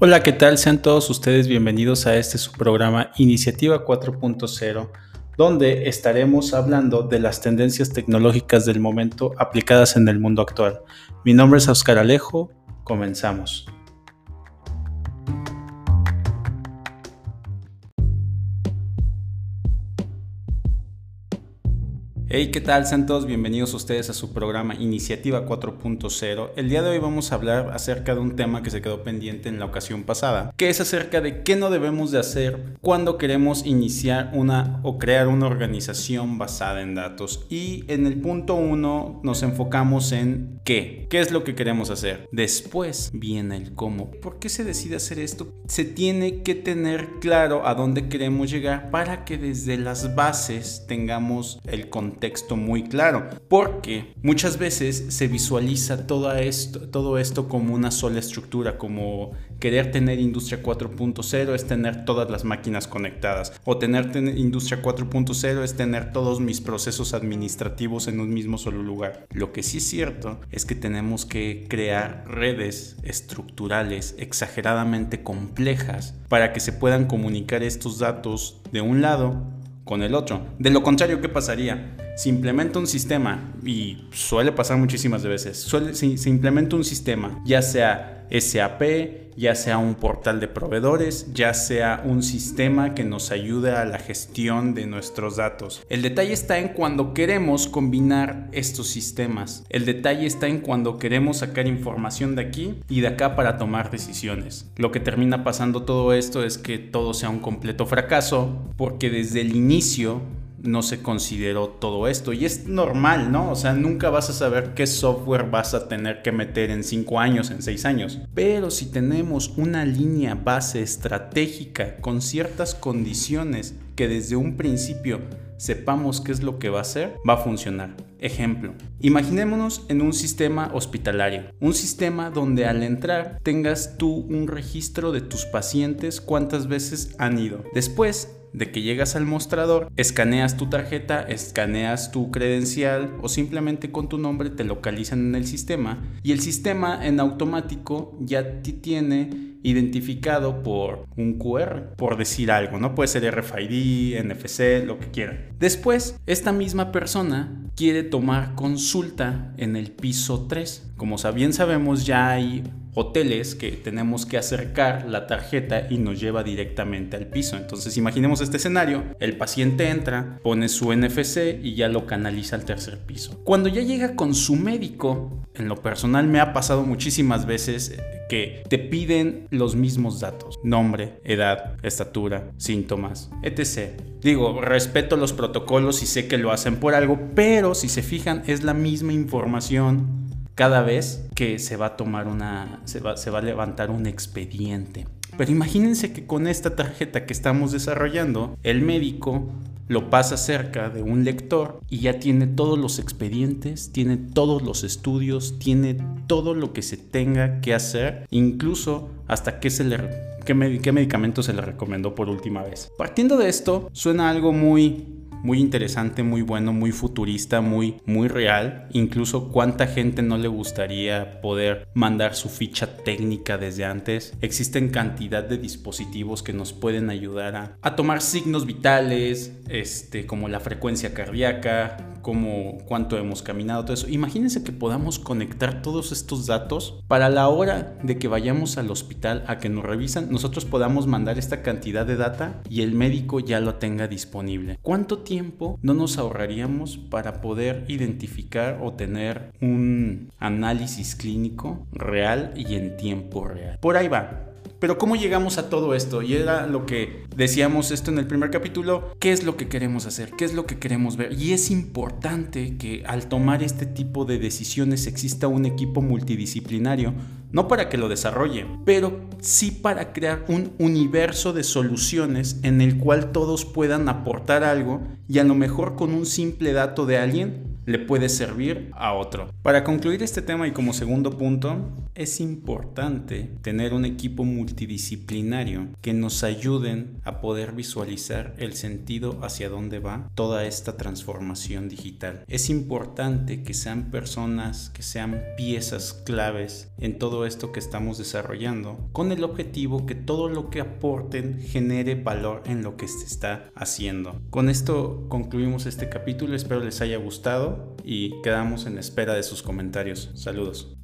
Hola, ¿qué tal? Sean todos ustedes bienvenidos a este su programa Iniciativa 4.0, donde estaremos hablando de las tendencias tecnológicas del momento aplicadas en el mundo actual. Mi nombre es Oscar Alejo, comenzamos. Hey, ¿qué tal? Sean todos bienvenidos ustedes a su programa Iniciativa 4.0. El día de hoy vamos a hablar acerca de un tema que se quedó pendiente en la ocasión pasada, que es acerca de qué no debemos de hacer cuando queremos iniciar una o crear una organización basada en datos. Y en el punto 1 nos enfocamos en qué, qué es lo que queremos hacer. Después viene el cómo. ¿Por qué se decide hacer esto? Se tiene que tener claro a dónde queremos llegar para que desde las bases tengamos el contexto texto muy claro, porque muchas veces se visualiza todo esto, todo esto como una sola estructura, como querer tener industria 4.0 es tener todas las máquinas conectadas, o tener industria 4.0 es tener todos mis procesos administrativos en un mismo solo lugar. Lo que sí es cierto es que tenemos que crear redes estructurales exageradamente complejas para que se puedan comunicar estos datos de un lado con el otro. De lo contrario, ¿qué pasaría? Se implementa un sistema, y suele pasar muchísimas veces, suele, se implementa un sistema, ya sea SAP, ya sea un portal de proveedores, ya sea un sistema que nos ayude a la gestión de nuestros datos. El detalle está en cuando queremos combinar estos sistemas. El detalle está en cuando queremos sacar información de aquí y de acá para tomar decisiones. Lo que termina pasando todo esto es que todo sea un completo fracaso porque desde el inicio no se consideró todo esto. Y es normal, ¿no? O sea, nunca vas a saber qué software vas a tener que meter en 5 años, en 6 años. Pero si tenemos una línea base estratégica con ciertas condiciones que desde un principio sepamos qué es lo que va a hacer, va a funcionar. Ejemplo, imaginémonos en un sistema hospitalario, un sistema donde al entrar tengas tú un registro de tus pacientes cuántas veces han ido. Después de que llegas al mostrador, escaneas tu tarjeta, escaneas tu credencial o simplemente con tu nombre te localizan en el sistema y el sistema en automático ya te tiene identificado por un QR, por decir algo, ¿no? Puede ser RFID, NFC, lo que quiera. Después, esta misma persona quiere tomar consulta en el piso 3. Como bien sabemos, ya hay hoteles que tenemos que acercar la tarjeta y nos lleva directamente al piso. Entonces imaginemos este escenario, el paciente entra, pone su NFC y ya lo canaliza al tercer piso. Cuando ya llega con su médico, en lo personal me ha pasado muchísimas veces que te piden los mismos datos, nombre, edad, estatura, síntomas, etc. Digo, respeto los protocolos y sé que lo hacen por algo, pero si se fijan es la misma información cada vez que se va a tomar una, se va, se va a levantar un expediente. Pero imagínense que con esta tarjeta que estamos desarrollando, el médico lo pasa cerca de un lector y ya tiene todos los expedientes, tiene todos los estudios, tiene todo lo que se tenga que hacer, incluso hasta qué, se le, qué medicamento se le recomendó por última vez. Partiendo de esto, suena algo muy muy interesante, muy bueno, muy futurista, muy, muy real. Incluso cuánta gente no le gustaría poder mandar su ficha técnica desde antes. Existen cantidad de dispositivos que nos pueden ayudar a, tomar signos vitales, este, como la frecuencia cardíaca, como cuánto hemos caminado, todo eso. Imagínense que podamos conectar todos estos datos para la hora de que vayamos al hospital a que nos revisan, nosotros podamos mandar esta cantidad de data y el médico ya lo tenga disponible. ¿Cuánto tiempo no nos ahorraríamos para poder identificar o tener un análisis clínico real y en tiempo real? Por ahí va. Pero ¿cómo llegamos a todo esto? Y era lo que decíamos esto en el primer capítulo, ¿qué es lo que queremos hacer? ¿Qué es lo que queremos ver? Y es importante que al tomar este tipo de decisiones exista un equipo multidisciplinario, no para que lo desarrolle, pero sí para crear un universo de soluciones en el cual todos puedan aportar algo y a lo mejor con un simple dato de alguien le puede servir a otro. Para concluir este tema y como segundo punto, es importante tener un equipo multidisciplinario que nos ayuden a poder visualizar el sentido hacia dónde va toda esta transformación digital. Es importante que sean personas, que sean piezas claves en todo esto que estamos desarrollando, con el objetivo que todo lo que aporten genere valor en lo que se está haciendo. Con esto concluimos este capítulo, espero les haya gustado y quedamos en espera de sus comentarios. Saludos.